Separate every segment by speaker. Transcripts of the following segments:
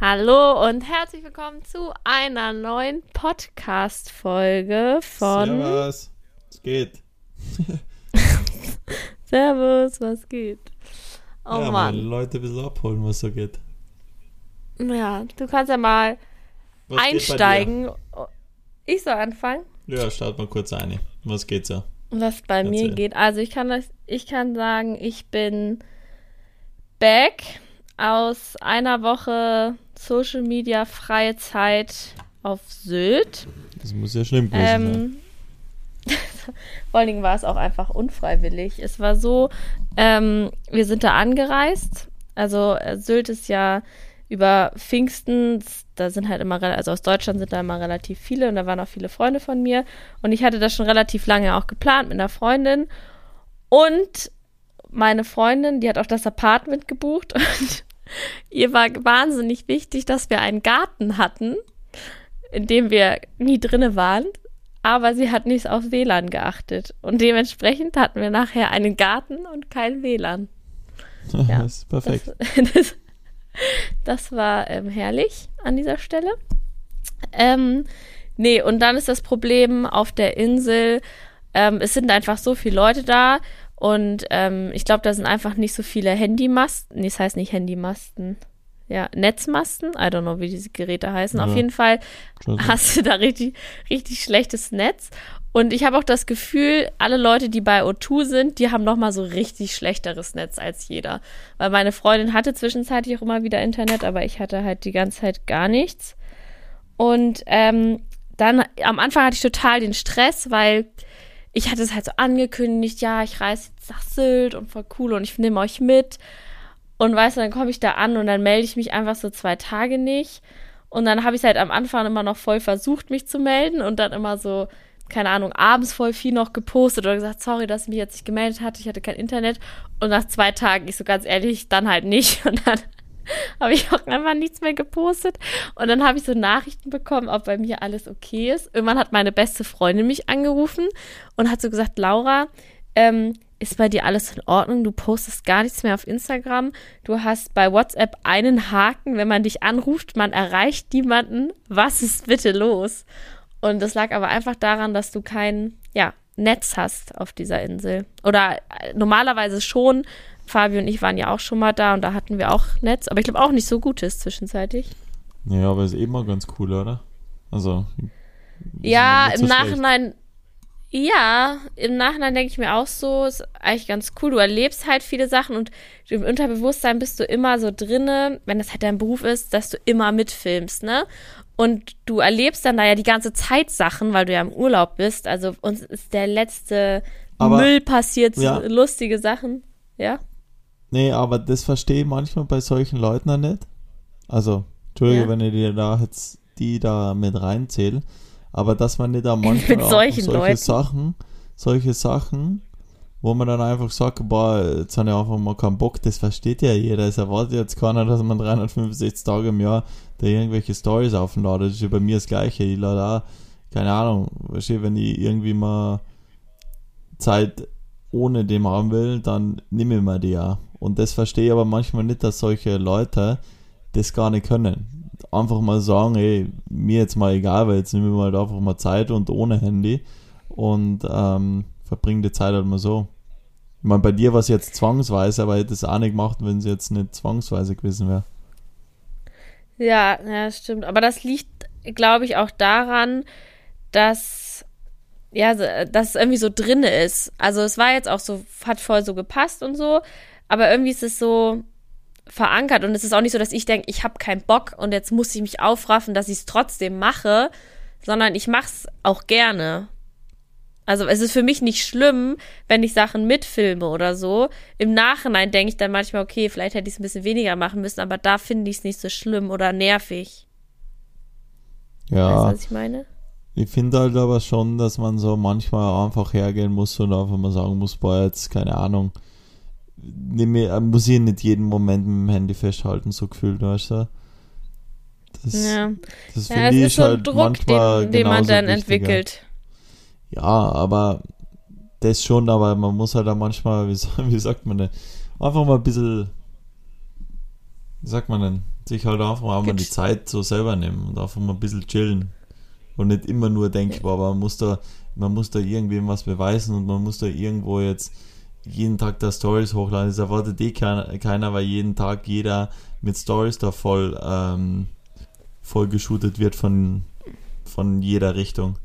Speaker 1: Hallo und herzlich willkommen zu einer neuen Podcast-Folge von.
Speaker 2: Servus, es geht.
Speaker 1: Servus, was geht? Oh
Speaker 2: ja,
Speaker 1: Mann.
Speaker 2: Leute ein bisschen abholen, was so geht.
Speaker 1: Ja, du kannst ja mal
Speaker 2: Was
Speaker 1: einsteigen. Ich soll anfangen?
Speaker 2: Ja, start mal kurz ein. Was geht so?
Speaker 1: was bei mir
Speaker 2: Erzähl.
Speaker 1: geht. Also ich kann das, ich kann sagen, ich bin back aus einer Woche Social Media freie Zeit auf Sylt.
Speaker 2: Das muss ja schlimm gewesen sein.
Speaker 1: Ähm, vor allen Dingen war es auch einfach unfreiwillig. Es war so, ähm, wir sind da angereist. Also äh, Sylt ist ja über Pfingsten, da sind halt immer, also aus Deutschland sind da immer relativ viele und da waren auch viele Freunde von mir. Und ich hatte das schon relativ lange auch geplant mit einer Freundin. Und meine Freundin, die hat auch das Apartment gebucht und ihr war wahnsinnig wichtig, dass wir einen Garten hatten, in dem wir nie drinne waren. Aber sie hat nicht auf WLAN geachtet. Und dementsprechend hatten wir nachher einen Garten und kein WLAN. ja.
Speaker 2: das ist perfekt.
Speaker 1: Das, das, das war ähm, herrlich an dieser Stelle. Ähm, nee, und dann ist das Problem auf der Insel, ähm, es sind einfach so viele Leute da und ähm, ich glaube, da sind einfach nicht so viele Handymasten. Nee, das heißt nicht Handymasten. Ja, Netzmasten. I don't know, wie diese Geräte heißen. Auf
Speaker 2: Ja.
Speaker 1: jeden Fall hast du da richtig, richtig schlechtes Netz. Und ich habe auch das Gefühl, alle Leute, die bei O2 sind, die haben noch mal so richtig schlechteres Netz als jeder. Weil meine Freundin hatte zwischenzeitlich auch immer wieder Internet, aber ich hatte halt die ganze Zeit gar nichts. Und ähm, dann am Anfang hatte ich total den Stress, weil ich hatte es halt so angekündigt, ja, ich reise jetzt nach Sylt und voll cool und ich nehme euch mit. Und weißt du, dann komme ich da an und dann melde ich mich einfach so zwei Tage nicht. Und dann habe ich halt am Anfang immer noch voll versucht, mich zu melden und dann immer so, keine Ahnung, abends voll viel noch gepostet oder gesagt, sorry, dass ich mich jetzt nicht gemeldet hatte, ich hatte kein Internet. Und nach zwei Tagen, ich so ganz ehrlich, dann halt nicht. Und dann habe ich auch einfach nichts mehr gepostet. Und dann habe ich so Nachrichten bekommen, ob bei mir alles okay ist. Irgendwann hat meine beste Freundin mich angerufen und hat so gesagt, Laura, ähm, ist bei dir alles in Ordnung? Du postest gar nichts mehr auf Instagram. Du hast bei WhatsApp einen Haken, wenn man dich anruft, man erreicht niemanden. Was ist bitte los? Und das lag aber einfach daran, dass du kein ja, Netz hast auf dieser Insel. Oder äh, normalerweise schon. Fabi und ich waren ja auch schon mal da und da hatten wir auch Netz, aber ich glaube auch nicht so gutes zwischenzeitlich.
Speaker 2: Ja, aber ist eben mal ganz cool, oder? Also.
Speaker 1: Ja, im
Speaker 2: so schlecht.
Speaker 1: Nachhinein, ja, im Nachhinein denke ich mir auch so, ist eigentlich ganz cool. Du erlebst halt viele Sachen und im Unterbewusstsein bist du immer so drinne, wenn das halt dein Beruf ist, dass du immer mitfilmst, ne? Und du erlebst dann da ja die ganze Zeit Sachen, weil du ja im Urlaub bist. Also uns ist der letzte
Speaker 2: Aber-
Speaker 1: Müll passiert,
Speaker 2: ja.
Speaker 1: lustige Sachen, ja?
Speaker 2: Nee, aber das verstehe ich manchmal bei solchen Leuten auch nicht. Also, Entschuldige,
Speaker 1: Ja.
Speaker 2: wenn ich dir da jetzt die da mit reinzähle. Aber dass man nicht da manchmal
Speaker 1: Mit solchen
Speaker 2: solche
Speaker 1: Leuten.
Speaker 2: Sachen, solche Sachen, wo man dann einfach sagt, boah, jetzt habe ich einfach mal keinen Bock, das versteht ja jeder. Es erwartet jetzt keiner, dass man 365 Tage im Jahr da irgendwelche Stories aufladet. Das ist ja bei mir das Gleiche. Ich lade auch, keine Ahnung, wenn ich irgendwie mal Zeit ohne dem haben will, dann nehme ich mir die ja. Und das verstehe ich aber manchmal nicht, dass solche Leute das gar nicht können. Einfach mal sagen, ey, mir jetzt mal egal, weil jetzt nehme ich mal einfach mal Zeit und ohne Handy und ähm, verbringe die Zeit halt mal so. Ich meine, bei dir war es jetzt zwangsweise, aber ich hätte es auch nicht gemacht, wenn es jetzt nicht zwangsweise gewesen wäre.
Speaker 1: Ja, ja, stimmt. Aber das liegt, glaube ich, auch daran, dass ja, dass es irgendwie so drinne ist. Also es war jetzt auch so, hat voll so gepasst und so, aber irgendwie ist es so verankert und es ist auch nicht so, dass ich denke, ich habe keinen Bock und jetzt muss ich mich aufraffen, dass ich es trotzdem mache, sondern ich mache es auch gerne. Also es ist für mich nicht schlimm, wenn ich Sachen mitfilme oder so. Im Nachhinein denke ich dann manchmal, okay, vielleicht hätte ich es ein bisschen weniger machen müssen, aber da finde ich es nicht so schlimm oder nervig.
Speaker 2: Ja.
Speaker 1: Weißt du, was ich meine?
Speaker 2: Ich finde halt aber schon, dass man so manchmal einfach hergehen muss und einfach mal sagen muss, boah, jetzt, keine Ahnung, mir- äh, muss ich nicht jeden Moment mit dem Handy festhalten, so gefühlt, weißt du? Das,
Speaker 1: Ja,
Speaker 2: das
Speaker 1: ja
Speaker 2: finde
Speaker 1: es
Speaker 2: ich
Speaker 1: ist so
Speaker 2: halt
Speaker 1: Druck,
Speaker 2: manchmal
Speaker 1: den, den man dann
Speaker 2: wichtiger.
Speaker 1: entwickelt.
Speaker 2: Ja, aber das schon, aber man muss halt auch manchmal, wie, wie sagt man denn, einfach mal ein bisschen wie sagt man denn, sich halt einfach auch mal die Zeit so selber nehmen und einfach mal ein bisschen chillen. Und nicht immer nur denken, boah, man muss da, man muss da irgendwem was beweisen und man muss da irgendwo jetzt jeden Tag da Stories hochladen. Das erwartet eh keiner, weil jeden Tag jeder mit Stories da voll, ähm, voll geshootet wird von, von jeder Richtung.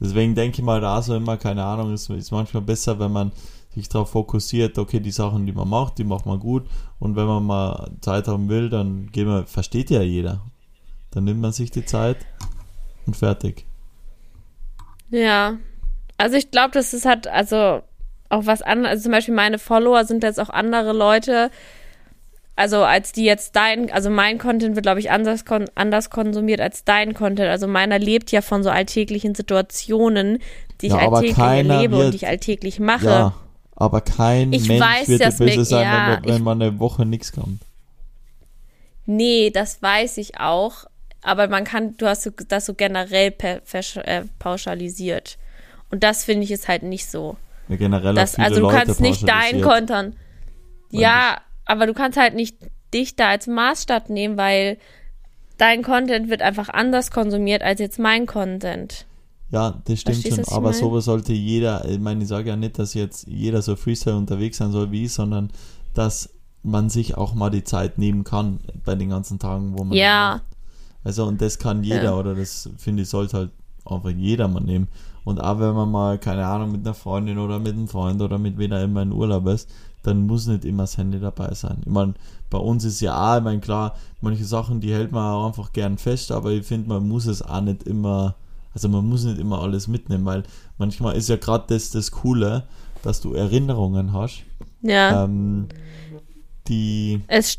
Speaker 2: Deswegen denke ich mal, da so immer, keine Ahnung, ist, ist manchmal besser, wenn man sich darauf fokussiert, okay, die Sachen, die man macht, die macht man gut und wenn man mal Zeit haben will, dann geht man, versteht ja jeder. Dann nimmt man sich die Zeit und fertig.
Speaker 1: Ja. Also ich glaube, das ist halt, also auch was anderes. Also zum Beispiel meine Follower sind jetzt auch andere Leute, also als die jetzt dein, also mein Content wird, glaube ich, anders, kon anders konsumiert als dein Content. Also meiner lebt ja von so alltäglichen Situationen, die ich
Speaker 2: Ja, aber
Speaker 1: alltäglich erlebe und
Speaker 2: wird-
Speaker 1: die ich alltäglich mache.
Speaker 2: Ja, aber kein
Speaker 1: Ich
Speaker 2: Mensch
Speaker 1: weiß,
Speaker 2: wird
Speaker 1: mir-
Speaker 2: böse sein,
Speaker 1: ja,
Speaker 2: wenn, wenn
Speaker 1: ich-
Speaker 2: man eine Woche nichts kommt.
Speaker 1: Nee, das weiß ich auch. Aber man kann, du hast das so generell äh, pauschalisiert. Und das finde ich ist halt nicht so.
Speaker 2: Generell
Speaker 1: Das,
Speaker 2: viele
Speaker 1: also du
Speaker 2: Leute
Speaker 1: kannst nicht dein
Speaker 2: pauschalisiert.
Speaker 1: Content. Ja, aber du kannst halt nicht dich da als Maßstab nehmen, weil dein Content wird einfach anders konsumiert als jetzt mein Content.
Speaker 2: Ja, das stimmt
Speaker 1: Verstehst
Speaker 2: schon, aber sowas sollte jeder, ich meine, ich sage ja nicht, dass jetzt jeder so Freestyle unterwegs sein soll wie ich, sondern dass man sich auch mal die Zeit nehmen kann bei den ganzen Tagen, wo man
Speaker 1: Ja.
Speaker 2: macht. Also und das kann jeder
Speaker 1: Ja.
Speaker 2: oder das finde ich sollte halt einfach jeder mal nehmen. Und auch wenn man mal, keine Ahnung, mit einer Freundin oder mit einem Freund oder mit auch immer in Urlaub ist, dann muss nicht immer das Handy dabei sein. Ich meine, bei uns ist ja auch, ich meine, klar, manche Sachen, die hält man auch einfach gern fest, aber ich finde, man muss es auch nicht immer, also man muss nicht immer alles mitnehmen, weil manchmal ist ja gerade das das Coole, dass du Erinnerungen hast,
Speaker 1: Ja.
Speaker 2: ähm, die,
Speaker 1: Es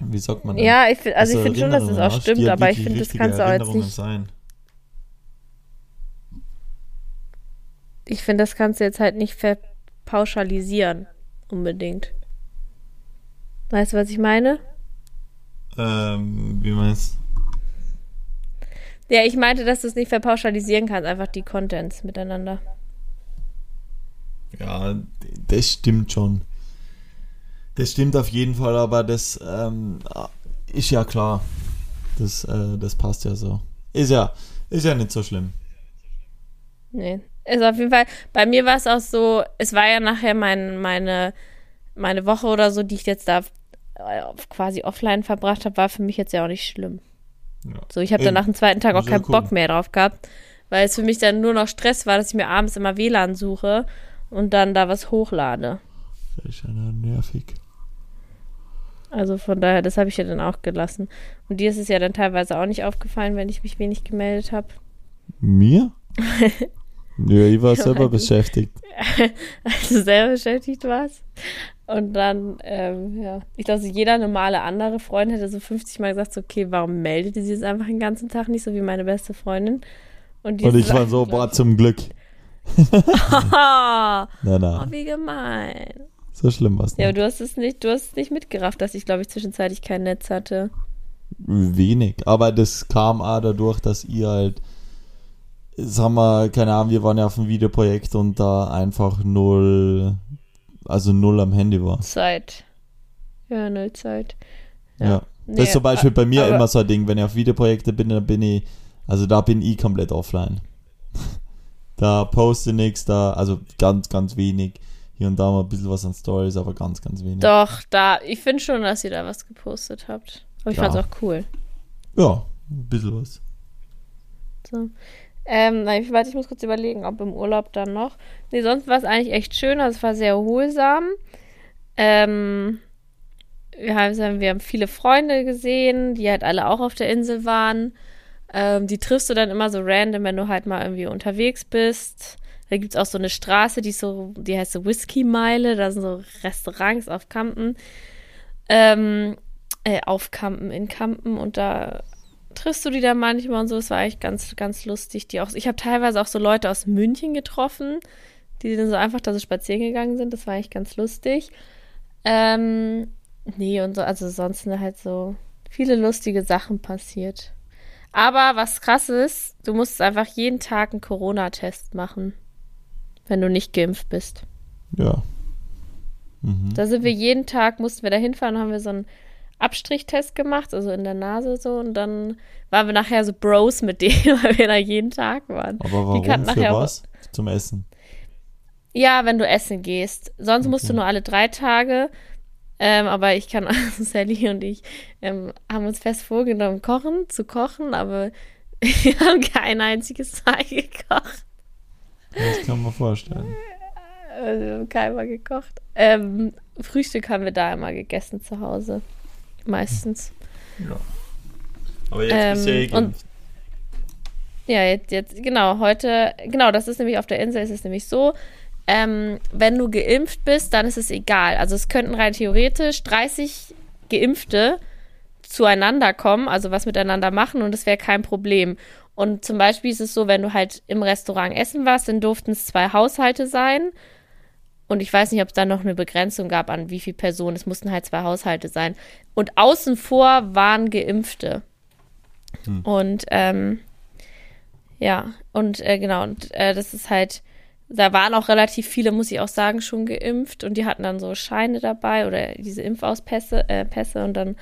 Speaker 2: wie sagt man denn?
Speaker 1: ja, ich find, also ich finde schon, dass es
Speaker 2: Erinnerungen
Speaker 1: auch stimmt, aber ich finde, das kannst du auch jetzt nicht.
Speaker 2: sein.
Speaker 1: Ich finde, das kannst du jetzt halt nicht verpauschalisieren. Unbedingt. Weißt du, was ich meine?
Speaker 2: Ähm, wie meinst
Speaker 1: Ja, ich meinte, dass du es nicht verpauschalisieren kannst, einfach die Contents miteinander.
Speaker 2: Ja, das stimmt schon. Das stimmt auf jeden Fall, aber das ähm, ist ja klar. Das, äh, das passt ja so. Ist ja, ist ja nicht so schlimm.
Speaker 1: Nee. Ist auf jeden Fall, bei mir war es auch so, es war ja nachher mein, meine, meine Woche oder so, die ich jetzt da äh, quasi offline verbracht habe, war für mich jetzt ja auch nicht schlimm.
Speaker 2: Ja.
Speaker 1: So, ich habe dann nach dem zweiten Tag auch keinen
Speaker 2: cool.
Speaker 1: Bock mehr drauf gehabt, weil es für mich dann nur noch Stress war, dass ich mir abends immer WLAN suche und dann da was hochlade.
Speaker 2: Das ist ja nervig.
Speaker 1: Also von daher, das habe ich ja dann auch gelassen. Und dir ist es ja dann teilweise auch nicht aufgefallen, wenn ich mich wenig gemeldet habe.
Speaker 2: Mir? Nö, ich war
Speaker 1: Ja,
Speaker 2: selber beschäftigt.
Speaker 1: als du selber beschäftigt warst. Und dann, ähm, ja, ich glaube, so jeder normale andere Freund hätte so 50 Mal gesagt, so, okay, warum meldet sich jetzt einfach den ganzen Tag nicht, so wie meine beste Freundin? Und,
Speaker 2: Und ich war so, boah, zum Glück.
Speaker 1: Haha,
Speaker 2: Nein,
Speaker 1: oh,
Speaker 2: nein,
Speaker 1: wie gemein.
Speaker 2: so schlimm war es
Speaker 1: Ja, aber du hast es nicht, du hast es nicht mitgerafft, dass ich, glaube ich, zwischenzeitlich kein Netz hatte.
Speaker 2: Wenig. Aber das kam auch dadurch, dass ihr halt, sagen wir, keine Ahnung, wir waren ja auf einem Videoprojekt und da einfach null, also null am Handy war.
Speaker 1: Zeit. Ja, null Zeit.
Speaker 2: Ja.
Speaker 1: Nee,
Speaker 2: das ist zum Beispiel bei mir immer so ein Ding, wenn ich auf Videoprojekte bin, dann bin ich, also da bin ich komplett offline. da poste nichts, da, also ganz, ganz wenig. Hier und da mal ein bisschen was an Stories, aber ganz, ganz wenig.
Speaker 1: Doch, da, ich finde schon, dass ihr da was gepostet habt. Aber ich
Speaker 2: Ja.
Speaker 1: fand's auch cool.
Speaker 2: Ja, ein bisschen was.
Speaker 1: So. Ähm, nein, ich, warte, ich muss kurz überlegen, ob im Urlaub dann noch. Nee, sonst war es eigentlich echt schön, also es war sehr erholsam. Ähm, wir haben, wir haben viele Freunde gesehen, die halt alle auch auf der Insel waren. Ähm, die triffst du dann immer so random, wenn du halt mal irgendwie unterwegs bist. Da gibt's auch so eine Straße, die so, die heißt so Whisky Meile, da sind so Restaurants auf Kampen. Ähm, äh, auf Kampen, in Kampen und da triffst du die da manchmal und so. Es war eigentlich ganz, ganz lustig. Die auch, ich habe teilweise auch so Leute aus München getroffen, die dann so einfach da so spazieren gegangen sind. Das war eigentlich ganz lustig. Ähm, nee, und so, also sonst sind halt so viele lustige Sachen passiert. Aber was krass ist, du musst einfach jeden Tag einen Corona-Test machen, wenn du nicht geimpft bist.
Speaker 2: Ja. Mhm.
Speaker 1: Da sind wir jeden Tag, mussten wir da hinfahren, haben wir so einen Abstrichtest gemacht, also in der Nase so. Und dann waren wir nachher so Bros mit denen, weil wir da jeden Tag waren.
Speaker 2: Aber warum? Für was? Zum Essen?
Speaker 1: Ja, wenn du essen gehst. Sonst okay. musst du nur alle drei Tage. Ähm, aber ich kann, also Sally und ich ähm, haben uns fest vorgenommen, kochen, zu kochen, aber wir haben kein einziges Mal gekocht.
Speaker 2: Das kann man vorstellen.
Speaker 1: Also, wir haben keinmal gekocht. Ähm, Frühstück haben wir da immer gegessen zu Hause. Meistens.
Speaker 2: Ja. Aber jetzt ähm, bist du ja eh und,
Speaker 1: Ja, jetzt, jetzt, genau, heute, genau, das ist nämlich auf der Insel, ist es nämlich so, ähm, wenn du geimpft bist, dann ist es egal. Also es könnten rein theoretisch 30 Geimpfte zueinander kommen, also was miteinander machen und es wäre kein Problem. Und zum Beispiel ist es so, wenn du halt im Restaurant essen warst, dann durften es zwei Haushalte sein. Und ich weiß nicht, ob es da noch eine Begrenzung gab an wie viele Personen. Es mussten halt zwei Haushalte sein. Und außen vor waren Geimpfte. Hm. Und ähm, ja, und äh, genau, und äh, das ist halt, da waren auch relativ viele, muss ich auch sagen, schon geimpft und die hatten dann so Scheine dabei oder diese Impfauspässe äh, Pässe und dann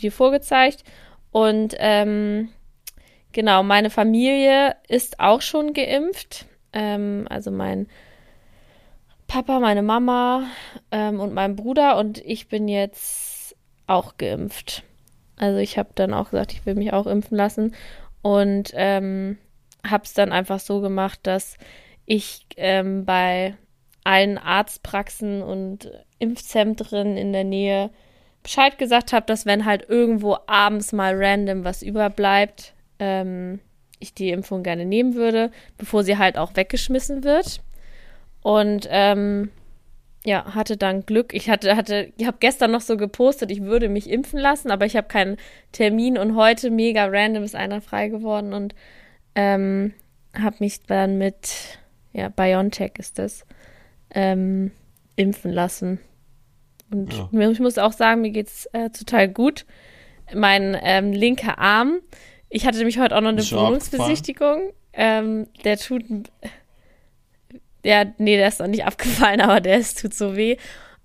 Speaker 1: die vorgezeigt. Und ähm, genau, meine Familie ist auch schon geimpft. Ähm, also mein Papa, meine Mama ähm, und mein Bruder und ich bin jetzt auch geimpft. Also ich habe dann auch gesagt, ich will mich auch impfen lassen und ähm, habe es dann einfach so gemacht, dass ich ähm, bei allen Arztpraxen und Impfzentren in der Nähe Bescheid gesagt habe, dass wenn halt irgendwo abends mal random was überbleibt, ähm, ich die Impfung gerne nehmen würde, bevor sie halt auch weggeschmissen wird. Und ähm, ja, hatte dann Glück. Ich hatte, hatte, ich habe gestern noch so gepostet, ich würde mich impfen lassen, aber ich habe keinen Termin und heute mega random ist einer frei geworden und ähm, habe mich dann mit, ja, BioNTech ist das, ähm, impfen lassen. Und ja. ich muss auch sagen, mir geht's äh, total gut. Mein ähm, linker Arm, ich hatte nämlich heute auch noch eine Wohnungsbesichtigung. Ähm, der tut, ja, nee, der ist noch nicht abgefallen, aber der ist, tut so weh.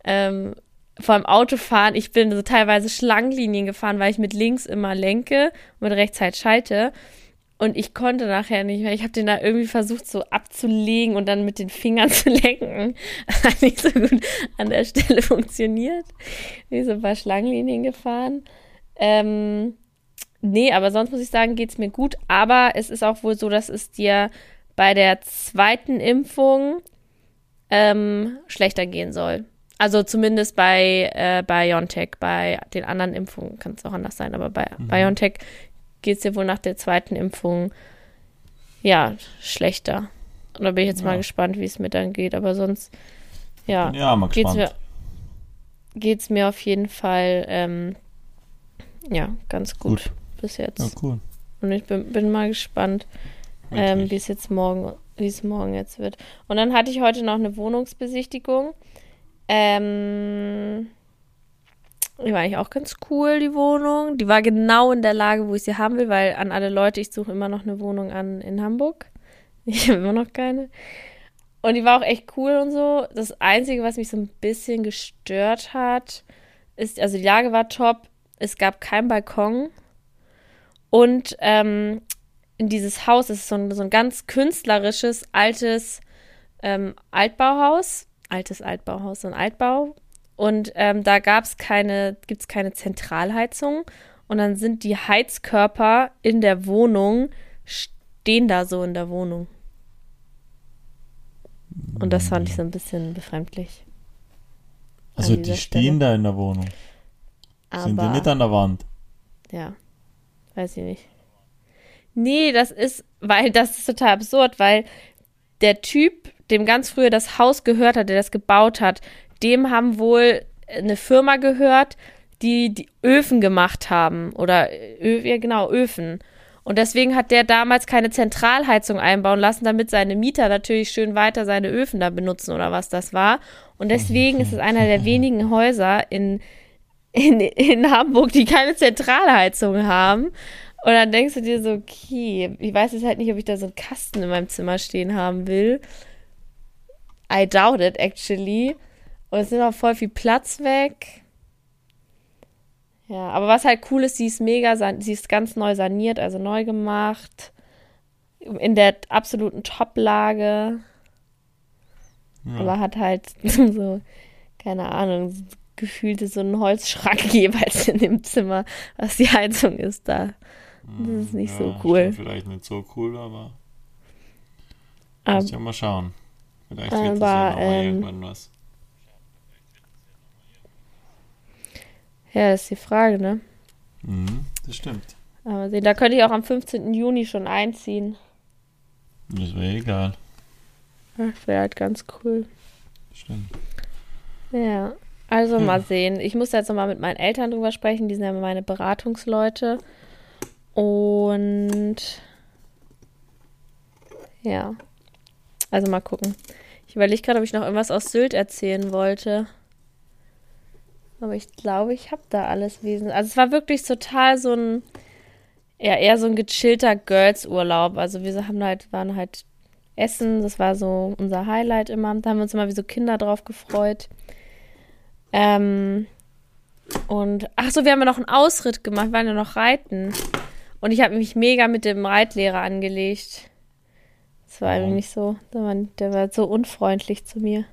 Speaker 1: Ähm, vor allem Autofahren, ich bin so teilweise Schlangenlinien gefahren, weil ich mit links immer lenke und mit rechts halt schalte. Und ich konnte nachher nicht mehr. Ich habe den da irgendwie versucht so abzulegen und dann mit den Fingern zu lenken. Hat nicht so gut an der Stelle funktioniert. Bin so ein paar Schlangenlinien gefahren. Ähm, nee, aber sonst muss ich sagen, geht es mir gut. Aber es ist auch wohl so, dass es dir bei der zweiten Impfung ähm, schlechter gehen soll. Also zumindest bei äh, BioNTech. Bei den anderen Impfungen kann es auch anders sein, aber bei mhm. BioNTech geht es dir wohl nach der zweiten Impfung ja schlechter. Und da bin ich jetzt ja. mal gespannt, wie es mir dann geht. Aber sonst, ja,
Speaker 2: ja mal
Speaker 1: geht's mir, geht's mir auf jeden Fall ähm, ja ganz gut, gut, bis jetzt.
Speaker 2: Ja, cool.
Speaker 1: Und ich bin, bin mal gespannt, ähm, wie es jetzt morgen, wie es morgen jetzt wird. Und dann hatte ich heute noch eine Wohnungsbesichtigung. Ähm, die war eigentlich auch ganz cool, die Wohnung. Die war genau in der Lage, wo ich sie haben will, weil an alle Leute, ich suche immer noch eine Wohnung an in Hamburg. Ich habe immer noch keine. Und die war auch echt cool und so. Das Einzige, was mich so ein bisschen gestört hat, ist, also die Lage war top. Es gab keinen Balkon. Und ähm, in dieses Haus ist so ein, so ein ganz künstlerisches, altes ähm, Altbauhaus. Altes Altbauhaus, so ein Altbau und ähm, da gab's keine, gibt's keine Zentralheizung. Und dann sind die Heizkörper in der Wohnung, stehen da so in der Wohnung. Und das fand ich so ein bisschen befremdlich.
Speaker 2: Also die stehen Stelle. da in der Wohnung. Aber, Sind die nicht an der Wand?
Speaker 1: Ja, weiß ich nicht. Nee, das ist, weil das ist total absurd, weil der Typ, dem ganz früher das Haus gehört hat, der das gebaut hat, dem haben wohl eine Firma gehört, die die Öfen gemacht haben. Oder, ja genau, Öfen. Und deswegen hat der damals keine Zentralheizung einbauen lassen, damit seine Mieter natürlich schön weiter seine Öfen da benutzen oder was das war. Und deswegen ist es einer der wenigen Häuser in, in, in Hamburg, die keine Zentralheizung haben. Und dann denkst du dir so, okay, ich weiß jetzt halt nicht, ob ich da so einen Kasten in meinem Zimmer stehen haben will. I doubt it, actually. Und es nimmt auch voll viel Platz weg. Ja, aber was halt cool ist, sie ist mega, sie ist ganz neu saniert, also neu gemacht. In der absoluten Top-Lage. Ja. Aber hat halt so, keine Ahnung, gefühlt so einen Holzschrank jeweils in dem Zimmer, was die Heizung ist da. Das ist nicht ja, so cool.
Speaker 2: Vielleicht nicht so cool, aber. Um, muss ja mal schauen. Vielleicht wird aber,
Speaker 1: das ja ähm, irgendwann was. Ja, das ist die Frage, ne?
Speaker 2: Mhm, das stimmt.
Speaker 1: Aber sehen, da könnte ich auch am 15. Juni schon einziehen.
Speaker 2: Das wäre egal.
Speaker 1: Das wäre halt ganz cool.
Speaker 2: Stimmt.
Speaker 1: Ja, also hm. mal sehen. Ich muss jetzt nochmal mit meinen Eltern drüber sprechen. Die sind ja meine Beratungsleute. Und ja. Also mal gucken. Ich überlege gerade, ob ich noch irgendwas aus Sylt erzählen wollte. Aber ich glaube, ich habe da alles wesentlich. Also es war wirklich total so ein, ja, eher so ein gechillter Girls-Urlaub. Also wir haben halt, waren halt essen, das war so unser Highlight immer. Da haben wir uns immer wie so Kinder drauf gefreut. Ähm, und ach so, wir haben ja noch einen Ausritt gemacht, wir waren ja noch reiten. Und ich habe mich mega mit dem Reitlehrer angelegt. Das war oh. nicht so, der war, der war so unfreundlich zu mir.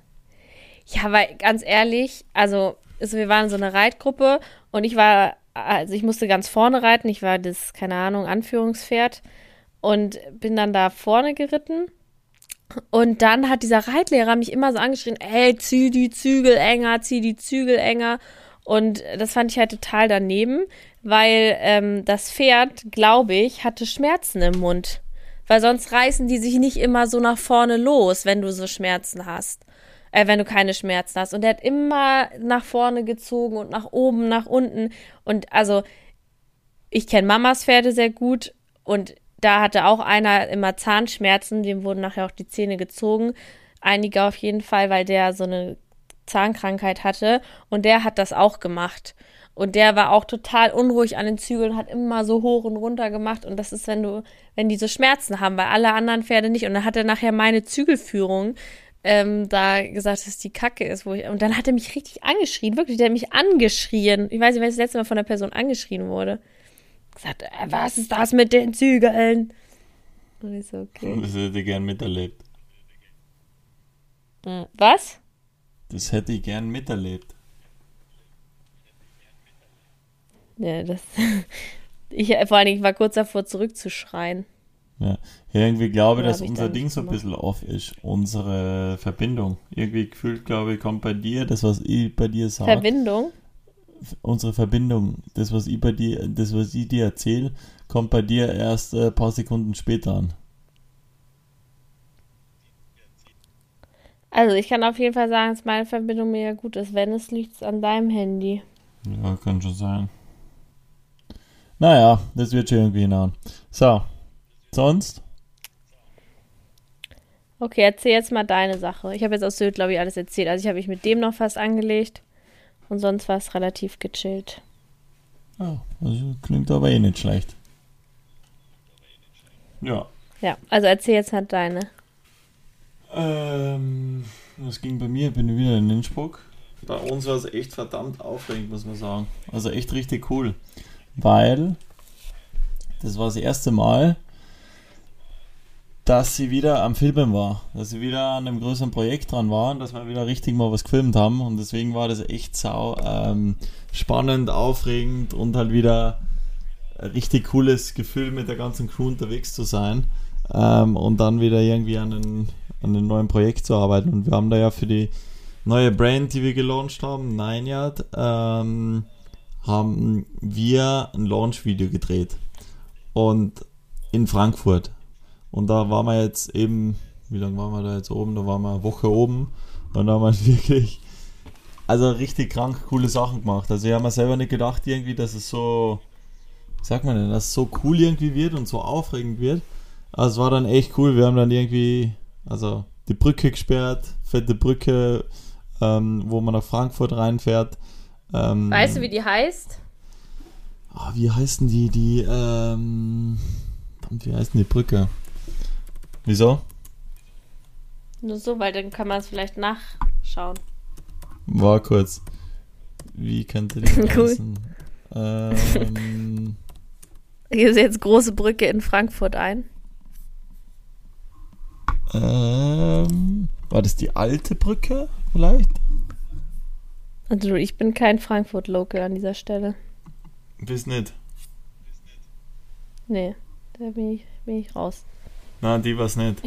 Speaker 1: Ja, weil ganz ehrlich, also, also wir waren so eine Reitgruppe und ich war, also ich musste ganz vorne reiten. Ich war das, keine Ahnung, Anführungspferd und bin dann da vorne geritten. Und dann hat dieser Reitlehrer mich immer so angeschrien, ey, zieh die Zügel enger, zieh die Zügel enger. Und das fand ich halt total daneben, weil ähm, das Pferd, glaube ich, hatte Schmerzen im Mund. Weil sonst reißen die sich nicht immer so nach vorne los, wenn du so Schmerzen hast. Äh, wenn du keine Schmerzen hast. Und der hat immer nach vorne gezogen und nach oben, nach unten. Und also, ich kenne Mamas Pferde sehr gut und da hatte auch einer immer Zahnschmerzen, dem wurden nachher auch die Zähne gezogen. Einige auf jeden Fall, weil der so eine Zahnkrankheit hatte und der hat das auch gemacht. Und der war auch total unruhig an den Zügeln, hat immer so hoch und runter gemacht. Und das ist, wenn du, wenn die so Schmerzen haben, weil alle anderen Pferde nicht. Und dann hat er nachher meine Zügelführung ähm, da gesagt, dass die Kacke ist. Wo ich, und dann hat er mich richtig angeschrien, wirklich, der hat mich angeschrien. Ich weiß nicht, wenn ich das letzte Mal von der Person angeschrien wurde. Gesagt, äh, was ist das mit den Zügeln? Und ich so, okay.
Speaker 2: Das hätte ich gern miterlebt.
Speaker 1: Äh, was?
Speaker 2: Das hätte ich gern miterlebt.
Speaker 1: Ja, das. ich, vor allen Dingen, ich war kurz davor zurückzuschreien.
Speaker 2: Ja, irgendwie glaube ich, dass unser Ding so ein bisschen off ist. Unsere Verbindung. Irgendwie gefühlt, glaube ich, kommt bei dir das, was ich bei dir sage.
Speaker 1: Verbindung?
Speaker 2: Unsere Verbindung. Das, was ich bei dir, das, was ich dir erzähle, kommt bei dir erst ein paar Sekunden später an.
Speaker 1: Also ich kann auf jeden Fall sagen, dass meine Verbindung mega gut ist. Wenn es liegt an deinem Handy.
Speaker 2: Ja, kann schon sein. Naja, das wird schon irgendwie hinhauen. So, sonst?
Speaker 1: Okay, erzähl jetzt mal deine Sache. Ich habe jetzt aus Sylt, glaube ich, alles erzählt. Also ich habe mich mit dem noch fast angelegt und sonst war es relativ gechillt.
Speaker 2: Ja, also klingt aber eh nicht schlecht. Ja.
Speaker 1: Ja, also erzähl jetzt halt deine.
Speaker 2: Ähm, was ging bei mir? Ich bin wieder in Innsbruck. Bei uns war es echt verdammt aufregend, muss man sagen. Also echt richtig cool. Weil das war das erste Mal, dass sie wieder am Filmen war. Dass sie wieder an einem größeren Projekt dran waren, dass wir wieder richtig mal was gefilmt haben. Und deswegen war das echt sau ähm, spannend, aufregend und halt wieder ein richtig cooles Gefühl, mit der ganzen Crew unterwegs zu sein. Ähm, und dann wieder irgendwie an einen an einem neuen Projekt zu arbeiten. Und wir haben da ja für die neue Brand, die wir gelauncht haben, Nine Yard, ähm, haben wir ein Launch-Video gedreht. Und in Frankfurt. Und da waren wir jetzt eben, wie lange waren wir da jetzt oben? Da waren wir eine Woche oben. Und da haben wir wirklich, also richtig krank coole Sachen gemacht. Also ich habe mir selber nicht gedacht irgendwie, dass es so, sagt man denn, dass es so cool irgendwie wird und so aufregend wird. Also es war dann echt cool. Wir haben dann irgendwie also die Brücke gesperrt, fette Brücke, ähm, wo man nach Frankfurt reinfährt. Ähm,
Speaker 1: weißt du, wie die heißt?
Speaker 2: Oh, wie heißen die, die, ähm, wie heißt die Brücke? Wieso?
Speaker 1: Nur so, weil dann kann man es vielleicht nachschauen.
Speaker 2: War kurz. Wie könnte die
Speaker 1: cool.
Speaker 2: Ähm,
Speaker 1: Hier ist jetzt große Brücke in Frankfurt ein.
Speaker 2: ähm, war das die alte Brücke vielleicht?
Speaker 1: Also ich bin kein Frankfurt-Local an dieser Stelle.
Speaker 2: Bis nicht.
Speaker 1: Nee, da bin ich, bin ich raus.
Speaker 2: Nein, die war's nicht.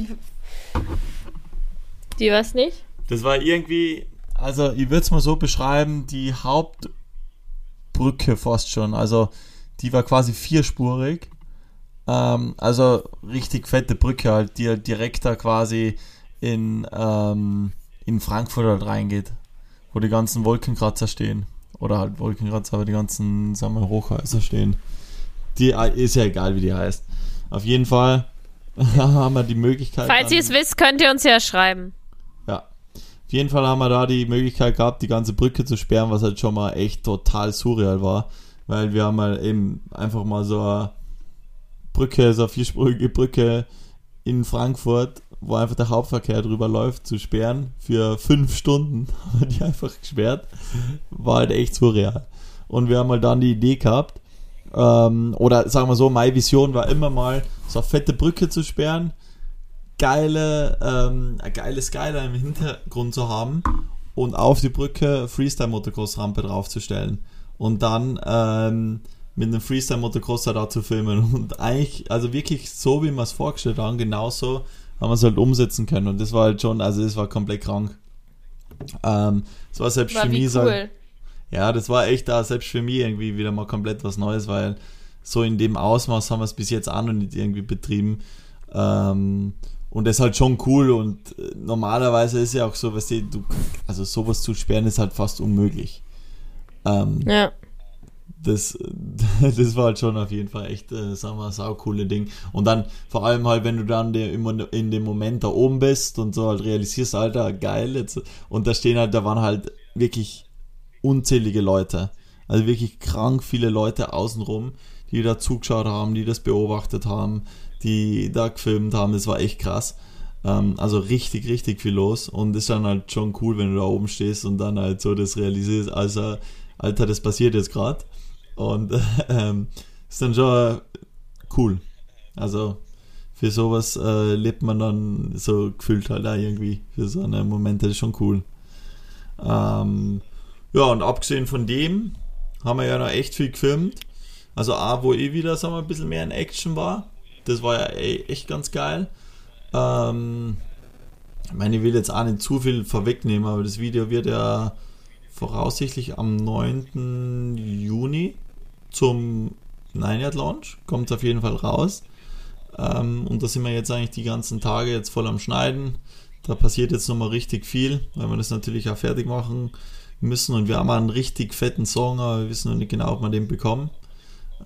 Speaker 1: Die was nicht?
Speaker 2: Das war irgendwie, also ich würde es mal so beschreiben, die Hauptbrücke fast schon. Also die war quasi vierspurig. Ähm, also richtig fette Brücke halt, die halt direkt da quasi in, ähm, in Frankfurt halt reingeht. Wo die ganzen Wolkenkratzer stehen. Oder halt Wolkenkratzer, aber die ganzen, sagen wir, Hochhäuser stehen. Die ist ja egal, wie die heißt. Auf jeden Fall haben wir die Möglichkeit.
Speaker 1: Falls ihr es wisst, könnt ihr uns ja schreiben.
Speaker 2: Ja. Auf jeden Fall haben wir da die Möglichkeit gehabt, die ganze Brücke zu sperren, was halt schon mal echt total surreal war. Weil wir haben halt eben einfach mal so eine Brücke, so eine vierspurige Brücke in Frankfurt, wo einfach der Hauptverkehr drüber läuft, zu sperren. Für fünf Stunden haben die einfach gesperrt. War halt echt surreal. Und wir haben halt dann die Idee gehabt, ähm, oder sagen wir so, meine Vision war immer mal, so eine fette Brücke zu sperren, geile, ähm, eine geile Skyline im Hintergrund zu haben und auf die Brücke Freestyle-Motocross-Rampe draufzustellen. Und dann ähm, mit einem Freestyle-Motocrosser da zu filmen. Und eigentlich, also wirklich so, wie wir es vorgestellt haben, genauso haben wir es halt umsetzen können. Und das war halt schon, also das war komplett krank. Ähm, das war selbst
Speaker 1: War
Speaker 2: für mich, sag-
Speaker 1: cool.
Speaker 2: ja, das war echt da selbst für mich irgendwie wieder mal komplett was Neues, weil so in dem Ausmaß haben wir es bis jetzt auch noch nicht irgendwie betrieben. Ähm, und das ist halt schon cool und äh, normalerweise ist ja auch so, weißt du, du, also sowas zu sperren ist halt fast unmöglich. Ähm,
Speaker 1: Ja.
Speaker 2: Das, das war halt schon auf jeden Fall echt, äh, sagen wir, sau coole Ding. Und dann vor allem halt, wenn du dann der, immer in dem Moment da oben bist und so halt realisierst, Alter, geil jetzt. Und da stehen halt, da waren halt wirklich unzählige Leute. Also wirklich krank viele Leute außenrum, die da zugeschaut haben, die das beobachtet haben, die da gefilmt haben. Das war echt krass. Ähm, also richtig, richtig viel los. Und ist dann halt schon cool, wenn du da oben stehst und dann halt so das realisierst, also, Alter, das passiert jetzt gerade. Und ähm, ist dann schon cool. Also für sowas äh, lebt man dann so gefühlt halt auch irgendwie. Für so eine Momente ist schon cool. Ähm, ja, und abgesehen von dem haben wir ja noch echt viel gefilmt. Also A, wo ich wieder, sagen wir, ein bisschen mehr in Action war. Das war ja eh- echt ganz geil. Ähm, ich meine, ich will jetzt auch nicht zu viel vorwegnehmen, aber das Video wird ja voraussichtlich am 9. Juni zum Nine Yard Launch. Kommt auf jeden Fall raus. Ähm, und da sind wir jetzt eigentlich die ganzen Tage jetzt voll am Schneiden. Da passiert jetzt nochmal richtig viel, weil wir das natürlich auch fertig machen müssen. Und wir haben einen richtig fetten Song, aber wir wissen noch nicht genau, ob wir den bekommen.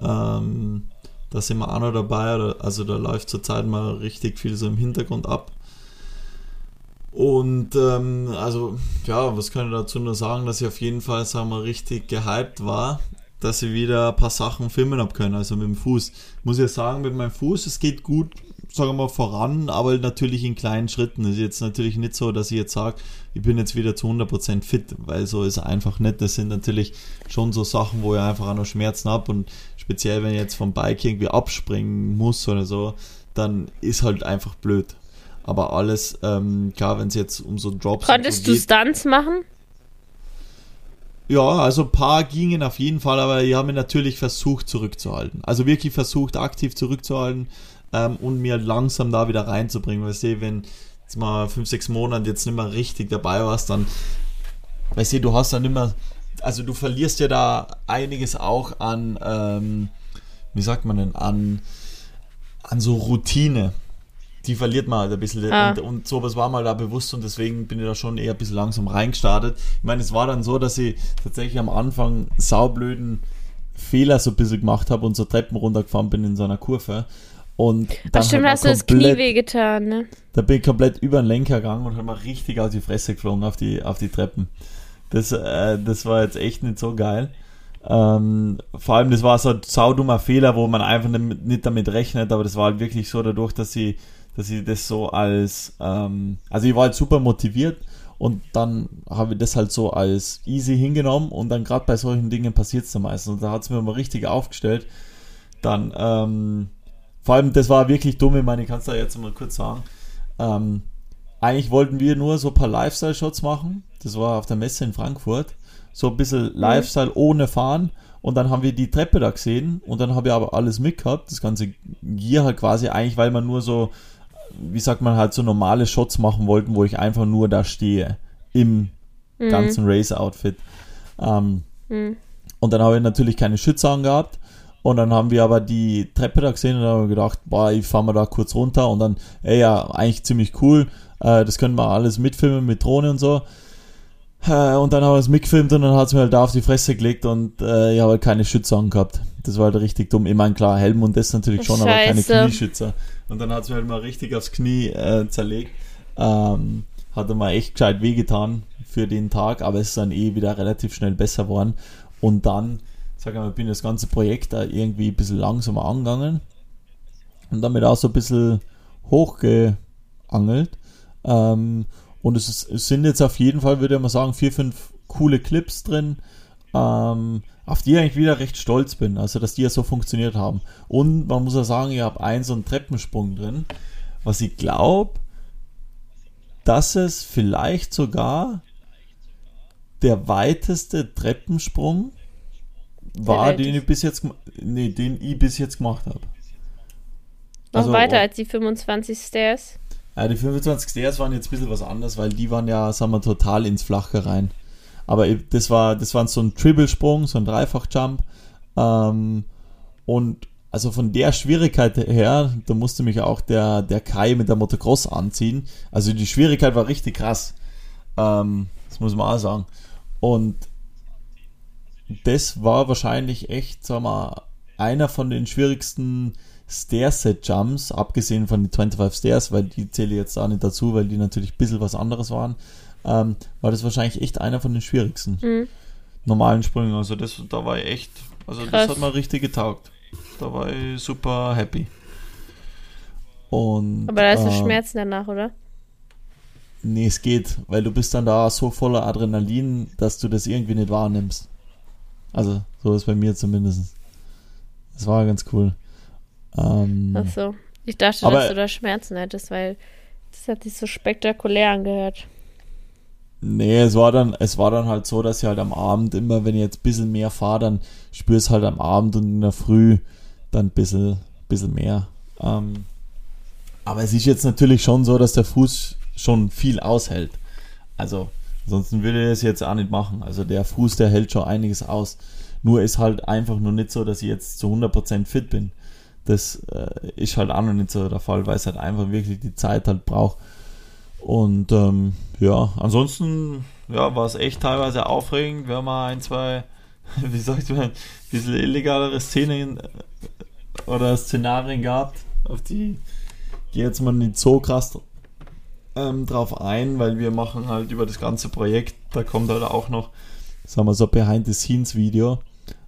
Speaker 2: Ähm, da sind wir auch noch dabei. Also da läuft zurzeit mal richtig viel so im Hintergrund ab. Und ähm, also, ja, was kann ich dazu nur sagen, dass ich auf jeden Fall, sagen wir, richtig gehypt war, dass ich wieder ein paar Sachen filmen habe können, also mit dem Fuß. Muss ich sagen, mit meinem Fuß, es geht gut, sagen wir mal, voran, aber natürlich in kleinen Schritten. Es ist jetzt natürlich nicht so, dass ich jetzt sage, ich bin jetzt wieder zu 100% fit, weil so ist es einfach nicht. Das sind natürlich schon so Sachen, wo ich einfach auch noch Schmerzen habe und speziell, wenn ich jetzt vom Bike irgendwie abspringen muss oder so, dann ist halt einfach blöd. Aber alles, ähm, klar, wenn es jetzt um so Drops
Speaker 1: Konntest
Speaker 2: so
Speaker 1: du
Speaker 2: geht,
Speaker 1: Stunts machen?
Speaker 2: Ja, also ein paar gingen auf jeden Fall, aber ich habe mich natürlich versucht zurückzuhalten. Also wirklich versucht aktiv zurückzuhalten ähm, und mir langsam da wieder reinzubringen. Weißt du, wenn jetzt mal fünf, sechs Monate jetzt nicht mehr richtig dabei warst, dann, weißt du, du hast dann immer, also du verlierst ja da einiges auch an, ähm, wie sagt man denn, an, an so Routine. Die verliert man halt ein bisschen.
Speaker 1: Ah.
Speaker 2: Und, und sowas war mal da bewusst und deswegen bin ich da schon eher ein bisschen langsam reingestartet. Ich meine, es war dann so, dass ich tatsächlich am Anfang saublöden Fehler so ein bisschen gemacht habe und so Treppen runtergefahren bin in so einer Kurve. Und dann
Speaker 1: Ach stimmt,
Speaker 2: hat
Speaker 1: hast du das Knie wehgetan, ne?
Speaker 2: da bin ich komplett über den Lenker gegangen und habe mal richtig auf die Fresse geflogen auf die, auf die Treppen. Das, äh, das war jetzt echt nicht so geil. Ähm, vor allem, das war so ein saudummer Fehler, wo man einfach nicht, nicht damit rechnet, aber das war halt wirklich so dadurch, dass ich, dass ich das so als, ähm, also ich war halt super motiviert Und dann habe ich das halt so als easy hingenommen und dann gerade bei solchen Dingen passiert es dann meistens. Und da hat es mir mal richtig aufgestellt. Dann, ähm, vor allem, das war wirklich dumm, ich meine, ich kann es da jetzt mal kurz sagen. Ähm, eigentlich wollten wir nur so ein paar Lifestyle-Shots machen. Das war auf der Messe in Frankfurt. So ein bisschen mhm. Lifestyle ohne Fahren. Und dann haben wir die Treppe da gesehen und dann habe ich aber alles mitgehabt, das ganze Gear halt quasi eigentlich, weil man nur so, wie sagt man halt so normale Shots machen wollten, wo ich einfach nur da stehe im mhm. ganzen Race-Outfit. Ähm, mhm. Und dann habe ich natürlich keine Schütze angehabt und dann haben wir aber die Treppe da gesehen und haben gedacht, boah, ich fahr mal da kurz runter und dann, ey, ja, eigentlich ziemlich cool, äh, das können wir alles mitfilmen mit Drohne und so. Äh, und dann haben wir es mitgefilmt und dann hat es mir halt da auf die Fresse gelegt und äh, ich habe halt keine Schützer angehabt. Das war halt richtig dumm. Ich meine, klar, Helm und das natürlich schon, Scheiße. aber keine Knieschützer. Und dann hat es mir halt mal richtig aufs Knie äh, zerlegt. Ähm, hat mal echt gescheit wehgetan für den Tag, aber es ist dann eh wieder relativ schnell besser geworden. Und dann, sag ich mal, bin das ganze Projekt da irgendwie ein bisschen langsamer angegangen und damit auch so ein bisschen hochgeangelt. Ähm, und es, ist, es, sind jetzt auf jeden Fall, würde ich mal sagen, vier, fünf coole Clips drin, ähm, auf die ich eigentlich wieder recht stolz bin. Also, dass die ja so funktioniert haben. Und man muss ja sagen, ich habe einen so einen Treppensprung drin, was ich glaube, dass es vielleicht sogar der weiteste Treppensprung war, den ich bis jetzt, nee, den ich bis jetzt gemacht habe.
Speaker 1: Noch also, weiter als die 25 Stairs?
Speaker 2: Ja, die 25 Stairs waren jetzt ein bisschen was anderes, weil die waren ja, sagen wir, total ins Flache rein. Aber das war, das war so ein Triple-Sprung, so ein Dreifach-Jump. Ähm, und also von der Schwierigkeit her, da musste mich auch der, der Kai mit der Motocross anziehen. Also die Schwierigkeit war richtig krass. Ähm, das muss man auch sagen. Und das war wahrscheinlich echt, sagen wir, einer von den schwierigsten Stairset-Jumps, abgesehen von den 25 Stairs, weil die zähle ich jetzt auch nicht dazu, weil die natürlich ein bisschen was anderes waren, ähm, war das wahrscheinlich echt einer von den schwierigsten mhm. normalen Sprüngen. Also das, da war ich echt, also Krass. das hat mir richtig getaugt. Da war ich super happy. Und,
Speaker 1: Aber da ist äh, Schmerzen danach, oder?
Speaker 2: Nee, es geht, weil du bist dann da so voller Adrenalin, dass du das irgendwie nicht wahrnimmst. Also, so ist bei mir zumindest. Das war ganz cool.
Speaker 1: Ähm, Ach so. Ich dachte, aber, dass du da Schmerzen hättest, weil das hat sich so spektakulär angehört.
Speaker 2: Nee, es war dann, es war dann halt so, dass ich halt am Abend immer, wenn ich jetzt ein bisschen mehr fahre, dann spürst halt am Abend und in der Früh dann ein bisschen, bisschen mehr. Ähm, aber es ist jetzt natürlich schon so, dass der Fuß schon viel aushält. Also, ansonsten würde ich das jetzt auch nicht machen. Also der Fuß, der hält schon einiges aus. Nur ist halt einfach nur nicht so, dass ich jetzt zu 100% fit bin. Das äh, ist halt auch noch nicht so der Fall, weil es halt einfach wirklich die Zeit halt braucht. Und ähm, ja, ansonsten ja, war es echt teilweise aufregend. Wir haben ein, zwei, wie sagt man, ein bisschen illegalere Szenen äh, oder Szenarien gehabt, auf die gehe jetzt mal nicht so krass ähm, drauf ein, weil wir machen halt über das ganze Projekt, da kommt halt auch noch, sagen wir so, Behind-the-Scenes-Video,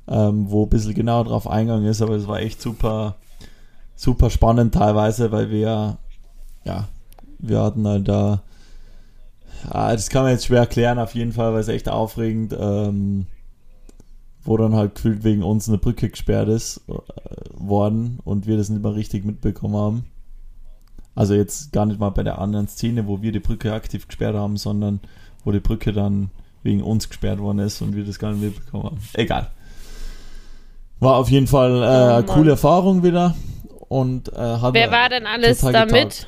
Speaker 2: ähm, wo ein bisschen genauer drauf eingegangen ist, aber es war echt super, super spannend teilweise, weil wir, ja, wir hatten halt da, ah, das kann man jetzt schwer erklären, auf jeden Fall, weil es echt aufregend, ähm, wo dann halt gefühlt wegen uns eine Brücke gesperrt ist äh, worden und wir das nicht mal richtig mitbekommen haben. Also jetzt gar nicht mal bei der anderen Szene, wo wir die Brücke aktiv gesperrt haben, sondern wo die Brücke dann wegen uns gesperrt worden ist und wir das gar nicht mitbekommen haben. Egal. War auf jeden Fall äh, eine coole Erfahrung wieder. Und, äh, hat
Speaker 1: Wer war denn alles da mit?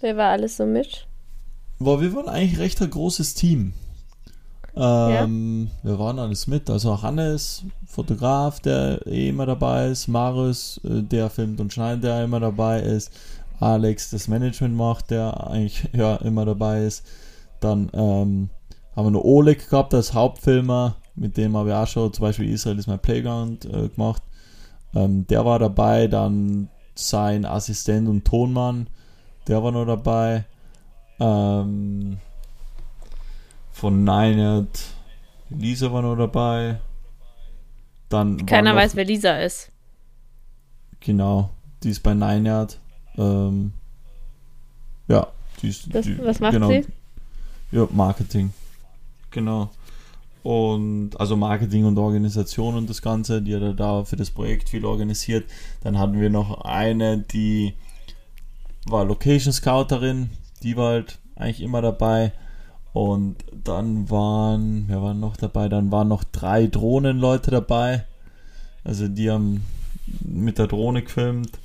Speaker 1: Wer war alles so mit?
Speaker 2: Boah, wir waren eigentlich recht ein großes Team. Ähm, ja. Wir waren alles mit. Also Hannes, Fotograf, der eh immer dabei ist, Marius, äh, der filmt und schneidet, der immer dabei ist, Alex das Management macht, der eigentlich ja immer dabei ist. Dann ähm, haben wir noch Oleg gehabt als Hauptfilmer, mit dem habe ich auch schon zum Beispiel Israel is my Playground äh, gemacht. Ähm, der war dabei, dann sein Assistent und Tonmann, der war noch dabei. Ähm, von Ninert, Lisa war noch dabei. Dann
Speaker 1: Keiner noch, weiß, wer Lisa ist.
Speaker 2: Genau, die ist bei Ninert. Ähm, ja, die ist.
Speaker 1: Das, die, was macht genau, sie?
Speaker 2: Ja, Marketing. Genau. Und also Marketing und Organisation und das Ganze, die hat da für das Projekt viel organisiert. Dann hatten wir noch eine, die war Location Scouterin, die war halt eigentlich immer dabei. Und dann waren, wer war noch dabei? Dann waren noch drei Drohnenleute dabei. Also die haben mit der Drohne gefilmt.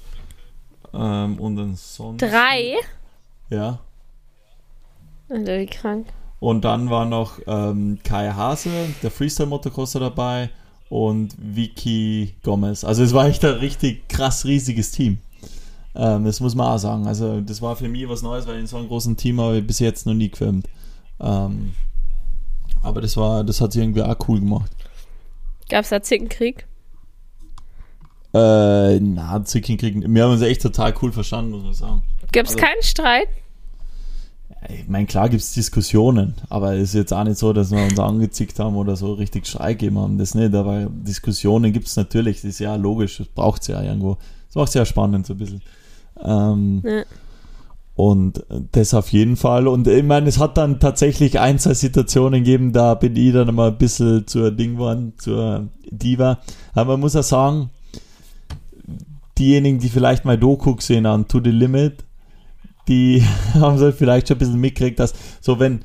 Speaker 2: Ähm, und ansonsten.
Speaker 1: Drei?
Speaker 2: Ja.
Speaker 1: Alter, wie krank.
Speaker 2: Und dann war noch ähm, Kai Hase, der Freestyle-Motocrosser dabei und Vicky Gomez. Also es war echt ein richtig krass riesiges Team. Ähm, das muss man auch sagen. Also das war für mich was Neues, weil in so einem großen Team habe ich bis jetzt noch nie gefilmt. Ähm, aber das war, das hat sich irgendwie auch cool gemacht.
Speaker 1: Gab es da Zickenkrieg?
Speaker 2: Äh, na, Zickenkrieg. Wir haben uns echt total cool verstanden, muss man sagen.
Speaker 1: Gab es
Speaker 2: Also-
Speaker 1: keinen Streit?
Speaker 2: Ich meine, klar gibt es Diskussionen, aber es ist jetzt auch nicht so, dass wir uns angezickt haben oder so richtig Streit gegeben haben. Das nicht, aber Diskussionen gibt es natürlich. Das ist ja logisch, das braucht es ja irgendwo. Das macht es ja spannend so ein bisschen. Ähm,
Speaker 1: Ja.
Speaker 2: Und das auf jeden Fall. Und ich meine, es hat dann tatsächlich ein, zwei Situationen gegeben, da bin ich dann mal ein bisschen zur Ding geworden, zur Diva. Aber man muss ja sagen, diejenigen, die vielleicht mal Doku gesehen haben, To the Limit, die haben so vielleicht schon ein bisschen mitgekriegt, dass so wenn,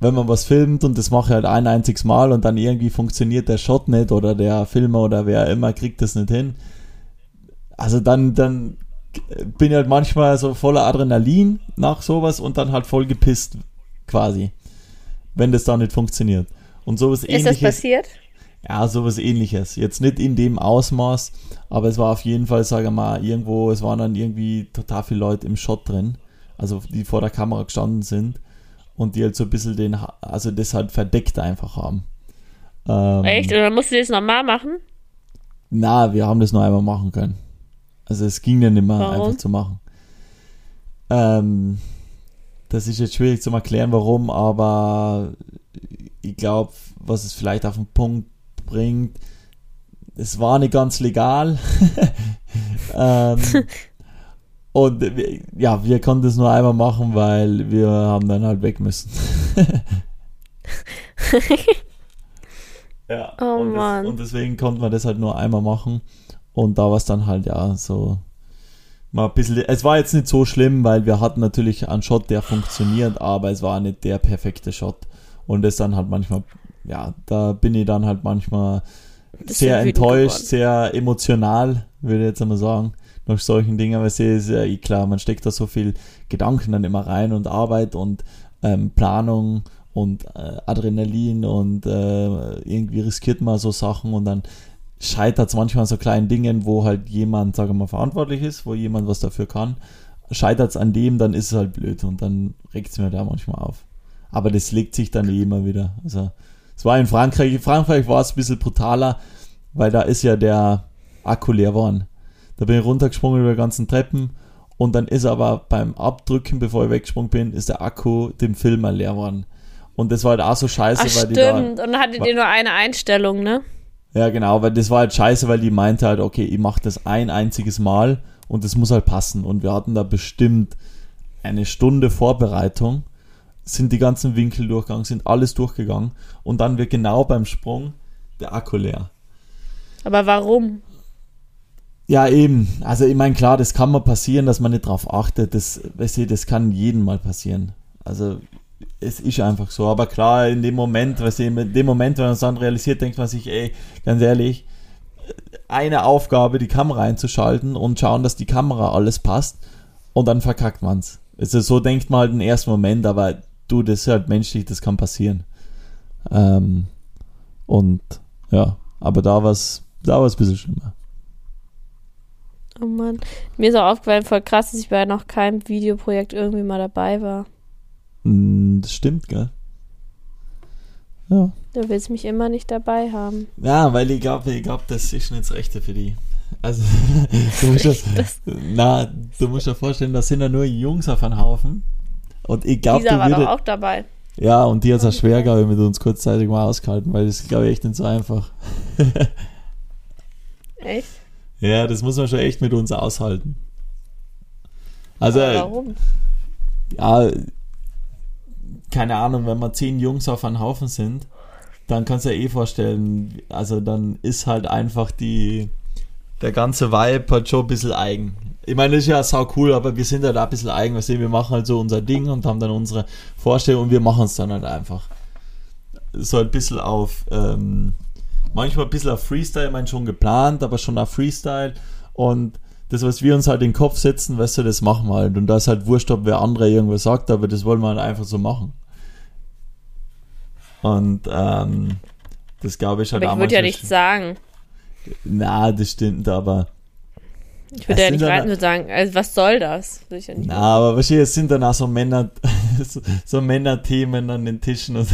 Speaker 2: wenn man was filmt und das mache ich halt ein einziges Mal und dann irgendwie funktioniert der Shot nicht oder der Filmer oder wer immer kriegt das nicht hin. Also dann, dann bin ich halt manchmal so voller Adrenalin nach sowas und dann halt voll gepisst quasi, wenn das dann nicht funktioniert. Und sowas
Speaker 1: Ist das
Speaker 2: ähnliches.
Speaker 1: passiert?
Speaker 2: Ja, sowas ähnliches. Jetzt nicht in dem Ausmaß, aber es war auf jeden Fall, sage ich mal, irgendwo, es waren dann irgendwie total viele Leute im Shot drin, also die vor der Kamera gestanden sind und die halt so ein bisschen den, also das halt verdeckt einfach haben. Ähm,
Speaker 1: Echt? Oder musst du das nochmal machen?
Speaker 2: Na, wir haben das nur einmal machen können. Also es ging dann nicht mehr
Speaker 1: Warum?
Speaker 2: einfach zu machen. Ähm, das ist jetzt schwierig zu erklären, warum, aber ich glaube, was es vielleicht auf den Punkt bringt, es war nicht ganz legal. ähm, und ja, wir konnten es nur einmal machen, weil wir haben dann halt weg müssen. ja,
Speaker 1: Oh
Speaker 2: und,
Speaker 1: Mann.
Speaker 2: Das, und deswegen konnte man das halt nur einmal machen. Und da war es dann halt ja so mal ein bisschen. Es war jetzt nicht so schlimm, weil wir hatten natürlich einen Shot, der funktioniert, aber es war nicht der perfekte Shot. Und das dann halt manchmal, ja, da bin ich dann halt manchmal sehr enttäuscht,
Speaker 1: geworden.
Speaker 2: sehr emotional, würde ich jetzt einmal sagen, nach solchen Dingen, weil es ist ja eh klar, man steckt da so viel Gedanken dann immer rein und Arbeit und ähm, Planung und äh, Adrenalin und äh, irgendwie riskiert man so Sachen und dann scheitert es manchmal an so kleinen Dingen, wo halt jemand, sagen wir mal, verantwortlich ist, wo jemand was dafür kann. Scheitert es an dem, dann ist es halt blöd und dann regt es mir da manchmal auf. Aber das legt sich dann eh immer wieder. Also, es war in Frankreich, in Frankreich war es ein bisschen brutaler, weil da ist ja der Akku leer geworden. Da bin ich runtergesprungen über die ganzen Treppen und dann ist aber beim Abdrücken, bevor ich weggesprungen bin, ist der Akku dem Filmer leer geworden. Und das war halt auch so scheiße,
Speaker 1: Ach,
Speaker 2: weil die da,
Speaker 1: stimmt. Und dann hattet ihr nur eine Einstellung, ne?
Speaker 2: ja, genau, weil das war halt scheiße, weil die meinte halt, okay, ich mache das ein einziges Mal und das muss halt passen. Und wir hatten da bestimmt eine Stunde Vorbereitung, sind die ganzen Winkel durchgegangen, sind alles durchgegangen und dann wird genau beim Sprung der Akku leer.
Speaker 1: Aber warum?
Speaker 2: Ja, eben. Also ich meine, klar, das kann mal passieren, dass man nicht drauf achtet. Das, weißt du, das kann jedem mal passieren. Also es ist einfach so. Aber klar, in dem Moment, weißt du, in dem Moment, wenn man es dann realisiert, denkt man sich, ey, ganz ehrlich, eine Aufgabe, die Kamera einzuschalten und schauen, dass die Kamera alles passt und dann verkackt man's. Also so denkt man halt im ersten Moment, aber du, das ist halt menschlich, das kann passieren. Ähm, und ja, aber da war's, da war's ein bisschen schlimmer.
Speaker 1: Oh Mann. Mir ist auch aufgefallen, voll krass, dass ich bei noch keinem Videoprojekt irgendwie mal dabei war.
Speaker 2: Mm, Das stimmt, gell? Ja.
Speaker 1: Du willst mich immer nicht dabei haben.
Speaker 2: Ja, weil ich glaube, ich glaub, das ist nicht das Rechte für die. Also, du musst, ja,
Speaker 1: Das,
Speaker 2: na, du musst dir vorstellen, das sind ja nur Jungs auf einem Haufen. Und ich glaube,
Speaker 1: Lisa
Speaker 2: du
Speaker 1: war doch
Speaker 2: würdest.
Speaker 1: auch dabei.
Speaker 2: Ja, und die hat es auch schwer, glaube ich, mit uns kurzzeitig mal ausgehalten, weil das ist, glaube ich, echt nicht so einfach.
Speaker 1: Echt?
Speaker 2: Ja, das muss man schon echt mit uns aushalten. Also,
Speaker 1: Aber warum?
Speaker 2: ja, keine Ahnung, wenn wir zehn Jungs auf einem Haufen sind, dann kannst du dir eh vorstellen, also dann ist halt einfach die, der ganze Vibe halt schon ein bisschen eigen. Ich meine, das ist ja sau cool, aber wir sind halt auch ein bisschen eigen, weißt du, wir machen halt so unser Ding und haben dann unsere Vorstellung und wir machen es dann halt einfach. So ein bisschen auf, ähm, manchmal ein bisschen auf Freestyle, ich meine schon geplant, aber schon auf Freestyle und das, was wir uns halt in den Kopf setzen, weißt du, das machen wir halt. Und da ist halt wurscht, ob wer andere irgendwas sagt, aber das wollen wir halt einfach so machen. Und ähm, das glaube ich halt
Speaker 1: aber ich würde ja nichts sagen.
Speaker 2: Na, das stimmt, aber.
Speaker 1: Ich würde ja nicht weiter nur sagen, also was soll das?
Speaker 2: Ja na, aber wahrscheinlich es sind dann auch so Männer, so, so Männerthemen an den Tischen und,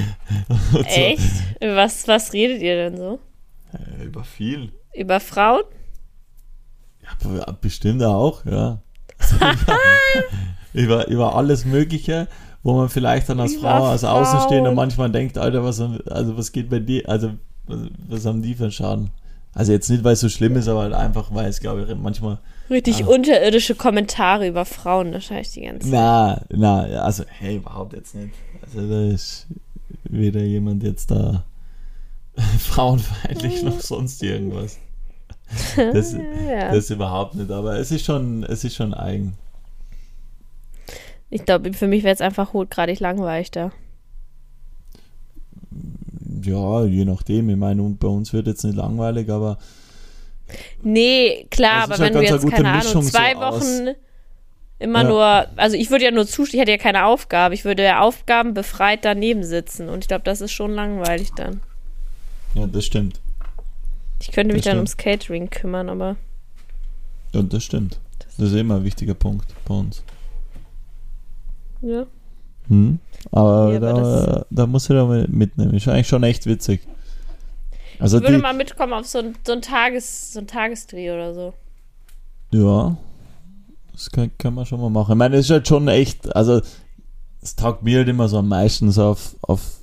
Speaker 1: und Echt? So. Was, was redet ihr denn so?
Speaker 2: Ja, über viel.
Speaker 1: Über Frauen?
Speaker 2: Ja, bestimmt auch, ja. Also über, über alles Mögliche wo man vielleicht dann als Frau, als Außenstehender manchmal denkt, Alter, was, also was geht bei dir, also was, was haben die für einen Schaden? Also jetzt nicht, weil es so schlimm ist, aber halt einfach, weil es, glaube ich, manchmal.
Speaker 1: Richtig ja. unterirdische Kommentare über Frauen, wahrscheinlich die ganze Zeit.
Speaker 2: Na, na, also, hey, überhaupt jetzt nicht. Also da ist weder jemand jetzt da frauenfeindlich noch sonst irgendwas. Das, ja. das überhaupt nicht, aber es ist schon, es ist schon eigen.
Speaker 1: Ich glaube, für mich wäre es einfach hochgradig langweilig da.
Speaker 2: Ja, je nachdem. Ich meine, bei uns wird jetzt nicht langweilig, aber.
Speaker 1: Nee, klar, aber wenn du jetzt, keine Ahnung, zwei so Wochen aus. immer ja. nur, also ich würde ja nur zustimmen, ich hätte ja keine Aufgabe, ich würde ja Aufgaben befreit daneben sitzen und ich glaube, das ist schon langweilig dann.
Speaker 2: Ja, das stimmt.
Speaker 1: Ich könnte mich das dann ums Catering kümmern, aber.
Speaker 2: Ja, das stimmt. Das ist immer ein wichtiger Punkt bei uns.
Speaker 1: Ja.
Speaker 2: Hm. Aber, ja, da, da musst du da mitnehmen. Ist eigentlich schon echt witzig.
Speaker 1: Also ich würde die, mal mitkommen auf so ein, so ein, Tages, so ein Tagesdreh oder so.
Speaker 2: Ja. Das kann, kann man schon mal machen. Ich meine, es ist halt schon echt, also es taugt mir halt immer so am meisten, so auf, auf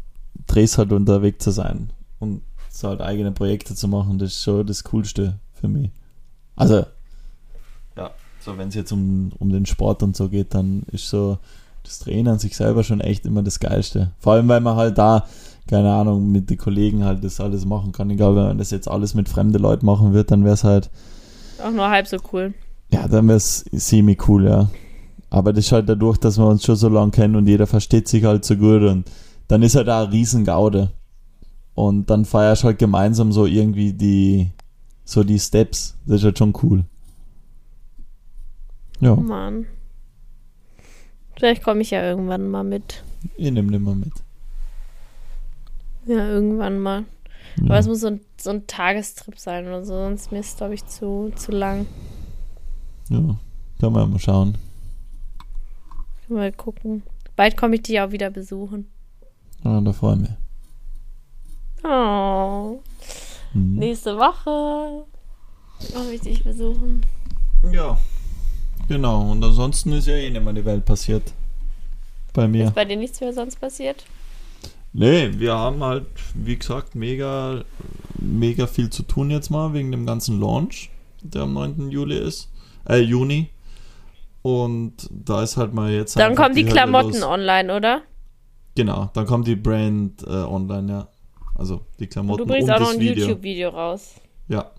Speaker 2: Drehs halt unterwegs zu sein und so halt eigene Projekte zu machen. Das ist schon das Coolste für mich. Also, ja, so wenn es jetzt um, um den Sport und so geht, dann ist so das Drehen an sich selber schon echt immer das Geilste. Vor allem, weil man halt da, keine Ahnung, mit den Kollegen halt das alles machen kann. Egal, wenn man das jetzt alles mit fremden Leuten machen wird, dann wäre es halt.
Speaker 1: Auch nur halb so cool.
Speaker 2: Ja, dann wäre es semi cool, ja. Aber das ist halt dadurch, dass wir uns schon so lange kennen und jeder versteht sich halt so gut und dann ist halt da ein Riesengaude. Und dann feierst halt gemeinsam so irgendwie die, so die Steps. Das ist halt schon cool. Ja.
Speaker 1: Mann. Vielleicht komme ich ja irgendwann mal mit.
Speaker 2: Ich nehme den mal mit.
Speaker 1: Ja, irgendwann mal. Ja. Aber es muss so ein, so ein Tagestrip sein oder so, sonst mir ist es, glaube ich, zu, zu lang.
Speaker 2: Ja, können wir mal schauen.
Speaker 1: Mal gucken. Bald komme ich dich auch wieder besuchen.
Speaker 2: Ah, da freue ich mich.
Speaker 1: Oh. Mhm. Nächste Woche komme ich dich besuchen.
Speaker 2: Ja. Genau, und ansonsten ist ja eh nicht mehr die Welt passiert. Bei mir.
Speaker 1: Ist bei dir nichts mehr sonst passiert?
Speaker 2: Nee, wir haben halt, wie gesagt, mega, mega viel zu tun jetzt mal wegen dem ganzen Launch, der am 9. Juli ist. Äh, Juni. Und da ist halt mal jetzt.
Speaker 1: Dann kommen die, die Klamotten online, oder?
Speaker 2: Genau, dann kommt die Brand äh, online, ja. Also die Klamotten
Speaker 1: und du bringst und auch noch ein YouTube-Video raus.
Speaker 2: Ja,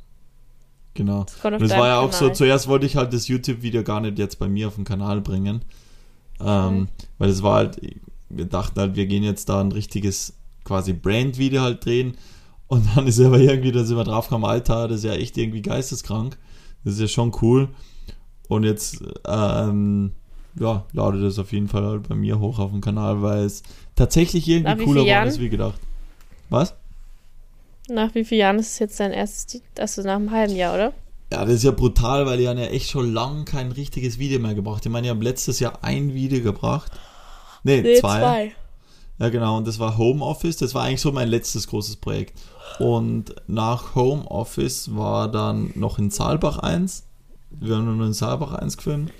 Speaker 2: Genau. Das, und das war ja auch Kanal. so, zuerst wollte ich halt das YouTube-Video gar nicht jetzt bei mir auf den Kanal bringen. Ähm, mhm. Weil es war halt, wir dachten halt, wir gehen jetzt da ein richtiges quasi Brand-Video halt drehen. Und dann ist aber irgendwie, da sind wir drauf gekommen, Alter, das ist ja echt irgendwie geisteskrank. Das ist ja schon cool. Und jetzt, ähm, ja, lade das auf jeden Fall halt bei mir hoch auf dem Kanal, weil es tatsächlich irgendwie cooler war als wie gedacht. Was?
Speaker 1: Nach wie vielen Jahren ist es jetzt dein erstes, also nach einem halben Jahr, oder?
Speaker 2: Ja, das ist ja brutal, weil ich ja echt schon lange kein richtiges Video mehr gebracht. Ich meine, ich habe letztes Jahr ein Video gebracht. Nee, nee zwei. zwei. Ja, genau, und das war Homeoffice. Das war eigentlich so mein letztes großes Projekt. Und nach Homeoffice war dann noch in Saalbach eins. Wir haben nur in Saalbach eins gefilmt.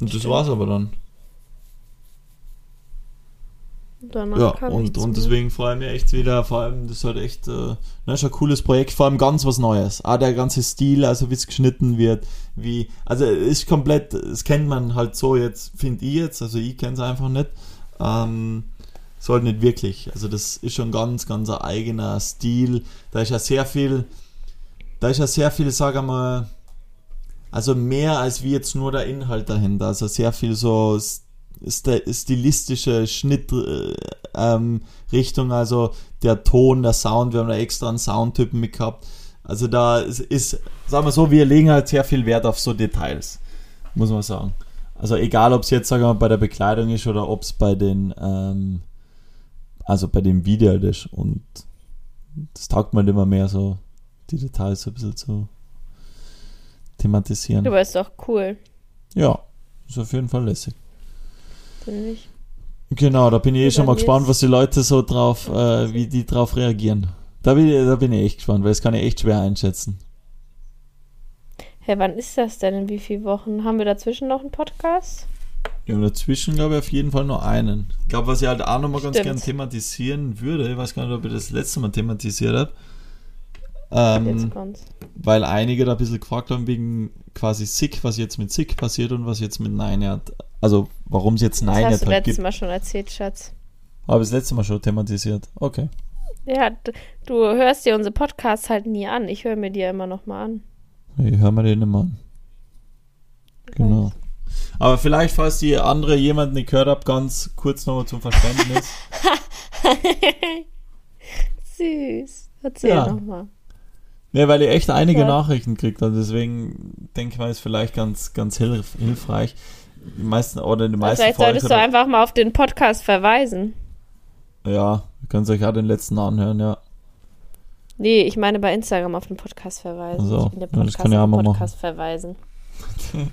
Speaker 2: Und das war's aber dann. Danach ja, und, und deswegen freue ich mich echt wieder, vor allem, das ist halt echt, äh, ne, ist ein cooles Projekt, vor allem ganz was Neues. Auch der ganze Stil, also wie es geschnitten wird, wie, also ist komplett, das kennt man halt so jetzt, finde ich jetzt, also ich kenne es einfach nicht, Ähm, so halt nicht wirklich. Also das ist schon ganz, ganz ein eigener Stil. Da ist ja sehr viel, da ist ja sehr viel, sag mal, also mehr als wie jetzt nur der Inhalt dahinter. Also sehr viel so stilistische Schnittrichtung, äh, ähm, also der Ton, der Sound, wir haben da extra einen Soundtypen mit gehabt. Also da ist, ist, sagen wir so, wir legen halt sehr viel Wert auf so Details, muss man sagen. Also egal, ob es jetzt, sagen wir bei der Bekleidung ist oder ob es bei den, ähm, also bei dem Video ist. Und das taugt man immer mehr so, die Details so ein bisschen zu thematisieren.
Speaker 1: Aber ist doch cool.
Speaker 2: Ja, ist auf jeden Fall lässig. Finde ich. Genau, da bin ich eh schon mal gespannt, was die Leute so drauf, äh, wie die drauf reagieren. Da bin, ich, da bin ich echt gespannt, weil das kann ich echt schwer einschätzen.
Speaker 1: Hä, wann ist das denn? In wie vielen Wochen? Haben wir dazwischen noch einen Podcast?
Speaker 2: Ja, dazwischen glaube ich auf jeden Fall nur einen. Ich glaube, was ich halt auch nochmal ganz gerne thematisieren würde, ich weiß gar nicht, ob ich das letzte Mal thematisiert habe. Ähm, weil einige da ein bisschen gefragt haben wegen quasi Sick, was jetzt mit Sick passiert und was jetzt mit Nine hat. Also, warum es jetzt hat. Das
Speaker 1: hast du letztes Mal schon erzählt, Schatz.
Speaker 2: Habe ich das letzte Mal schon thematisiert. Okay.
Speaker 1: Ja, du hörst dir unsere Podcasts halt nie an. Ich höre mir die ja immer noch mal an.
Speaker 2: Ich höre mir den immer an. Genau. Aber vielleicht, falls die andere jemanden nicht gehört habt, ganz kurz nochmal zum Verständnis.
Speaker 1: Süß. Erzähl ja. nochmal.
Speaker 2: Ja, weil ihr echt einige ja. Nachrichten kriegt und deswegen denke ich mal, ist vielleicht ganz, ganz hilf hilfreich. Die meisten oder die meisten
Speaker 1: Vielleicht solltest du einfach mal auf den Podcast verweisen.
Speaker 2: Ja, ihr könnt euch auch den letzten anhören, ja.
Speaker 1: Nee, ich meine bei Instagram auf den Podcast verweisen.
Speaker 2: Also,
Speaker 1: ich
Speaker 2: ja, das kann ja auch mal
Speaker 1: Podcast machen. verweisen.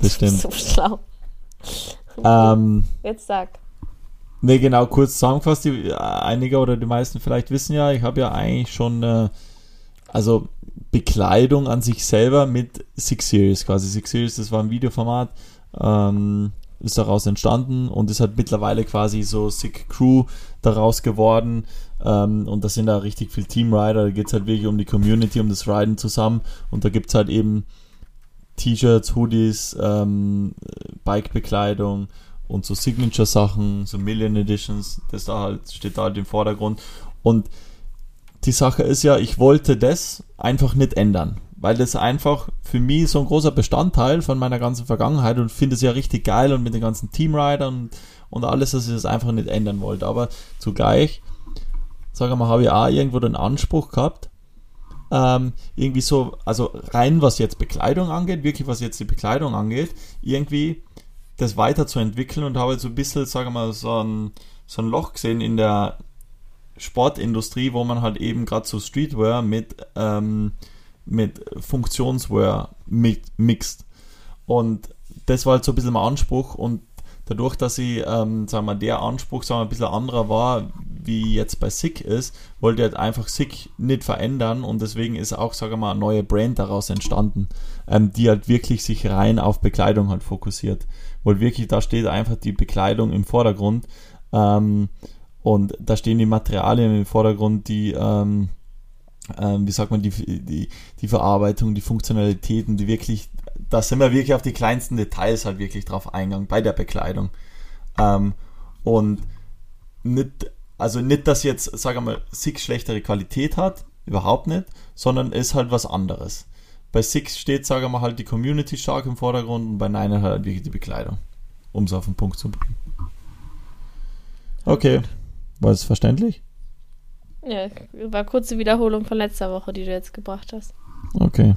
Speaker 2: das stimmt.
Speaker 1: so schlau.
Speaker 2: Ähm,
Speaker 1: Jetzt sag.
Speaker 2: Nee, genau, kurz zusammengefasst, die, einige oder die meisten vielleicht wissen ja, ich habe ja eigentlich schon äh, also Bekleidung an sich selber mit Six Series quasi. Six Series, das war ein Videoformat, ähm, ist daraus entstanden und ist halt mittlerweile quasi so Sick Crew daraus geworden. Ähm, und da sind da richtig viel Team Rider, da geht es halt wirklich um die Community, um das Riden zusammen. Und da gibt es halt eben T-Shirts, Hoodies, ähm, Bike-Bekleidung und so Signature-Sachen, so Million Editions, das da halt steht da halt im Vordergrund. Und die Sache ist ja, ich wollte das einfach nicht ändern, weil das einfach für mich so ein großer Bestandteil von meiner ganzen Vergangenheit und finde es ja richtig geil und mit den ganzen Teamridern und, und alles, dass ich das einfach nicht ändern wollte. Aber zugleich, sage mal, habe ich auch irgendwo den Anspruch gehabt, ähm, irgendwie so, also rein was jetzt Bekleidung angeht, wirklich was jetzt die Bekleidung angeht, irgendwie das weiterzuentwickeln und habe so ein bisschen, sage mal, so ein, so ein Loch gesehen in der, Sportindustrie, wo man halt eben gerade so Streetwear mit, ähm, mit Funktionswear mit, mixt. Und das war halt so ein bisschen mein Anspruch und dadurch, dass ich, ähm, sagen wir, der Anspruch sagen wir, ein bisschen anderer war, wie jetzt bei Sick ist, wollte ich halt einfach Sick nicht verändern und deswegen ist auch, sagen wir mal, eine neue Brand daraus entstanden, ähm, die halt wirklich sich rein auf Bekleidung halt fokussiert. Weil wirklich, da steht einfach die Bekleidung im Vordergrund. Ähm, und da stehen die Materialien im Vordergrund, die, ähm, ähm, wie sagt man, die, die, die Verarbeitung, die Funktionalitäten, die wirklich, da sind wir wirklich auf die kleinsten Details halt wirklich drauf eingegangen bei der Bekleidung. Ähm, und nicht, also nicht, dass jetzt, sagen wir mal, Six schlechtere Qualität hat, überhaupt nicht, sondern ist halt was anderes. Bei Six steht, sagen wir mal, halt die Community stark im Vordergrund und bei Nine halt wirklich die Bekleidung. Um es auf den Punkt zu bringen. Okay. War es verständlich?
Speaker 1: Ja, war kurze Wiederholung von letzter Woche, die du jetzt gebracht hast.
Speaker 2: Okay.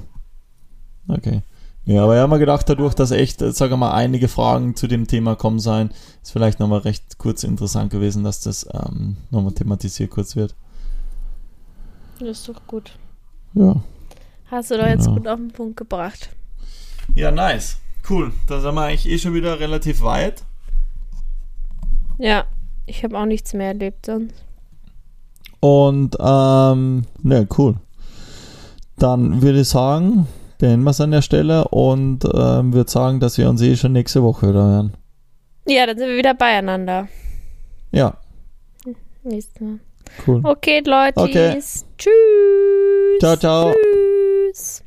Speaker 2: Okay. Ja, aber ich habe mir gedacht, dadurch, dass echt, sage mal, einige Fragen zu dem Thema kommen sein, ist vielleicht nochmal recht kurz interessant gewesen, dass das ähm, nochmal thematisiert kurz wird.
Speaker 1: Das ist doch gut.
Speaker 2: Ja.
Speaker 1: Hast du doch jetzt ja. gut auf den Punkt gebracht.
Speaker 2: Ja, nice. Cool. Da sind wir eigentlich eh schon wieder relativ weit.
Speaker 1: Ja, ich habe auch nichts mehr erlebt sonst.
Speaker 2: Und, ähm, ne, cool. Dann würde ich sagen, beenden wir es an der Stelle und ähm, würde sagen, dass wir uns eh schon nächste Woche wieder hören.
Speaker 1: Ja, dann sind wir wieder beieinander.
Speaker 2: Ja.
Speaker 1: Nächstes Mal.
Speaker 2: Cool.
Speaker 1: Okay, Leute.
Speaker 2: Okay.
Speaker 1: Tschüss.
Speaker 2: Ciao, ciao.
Speaker 1: Tschüss.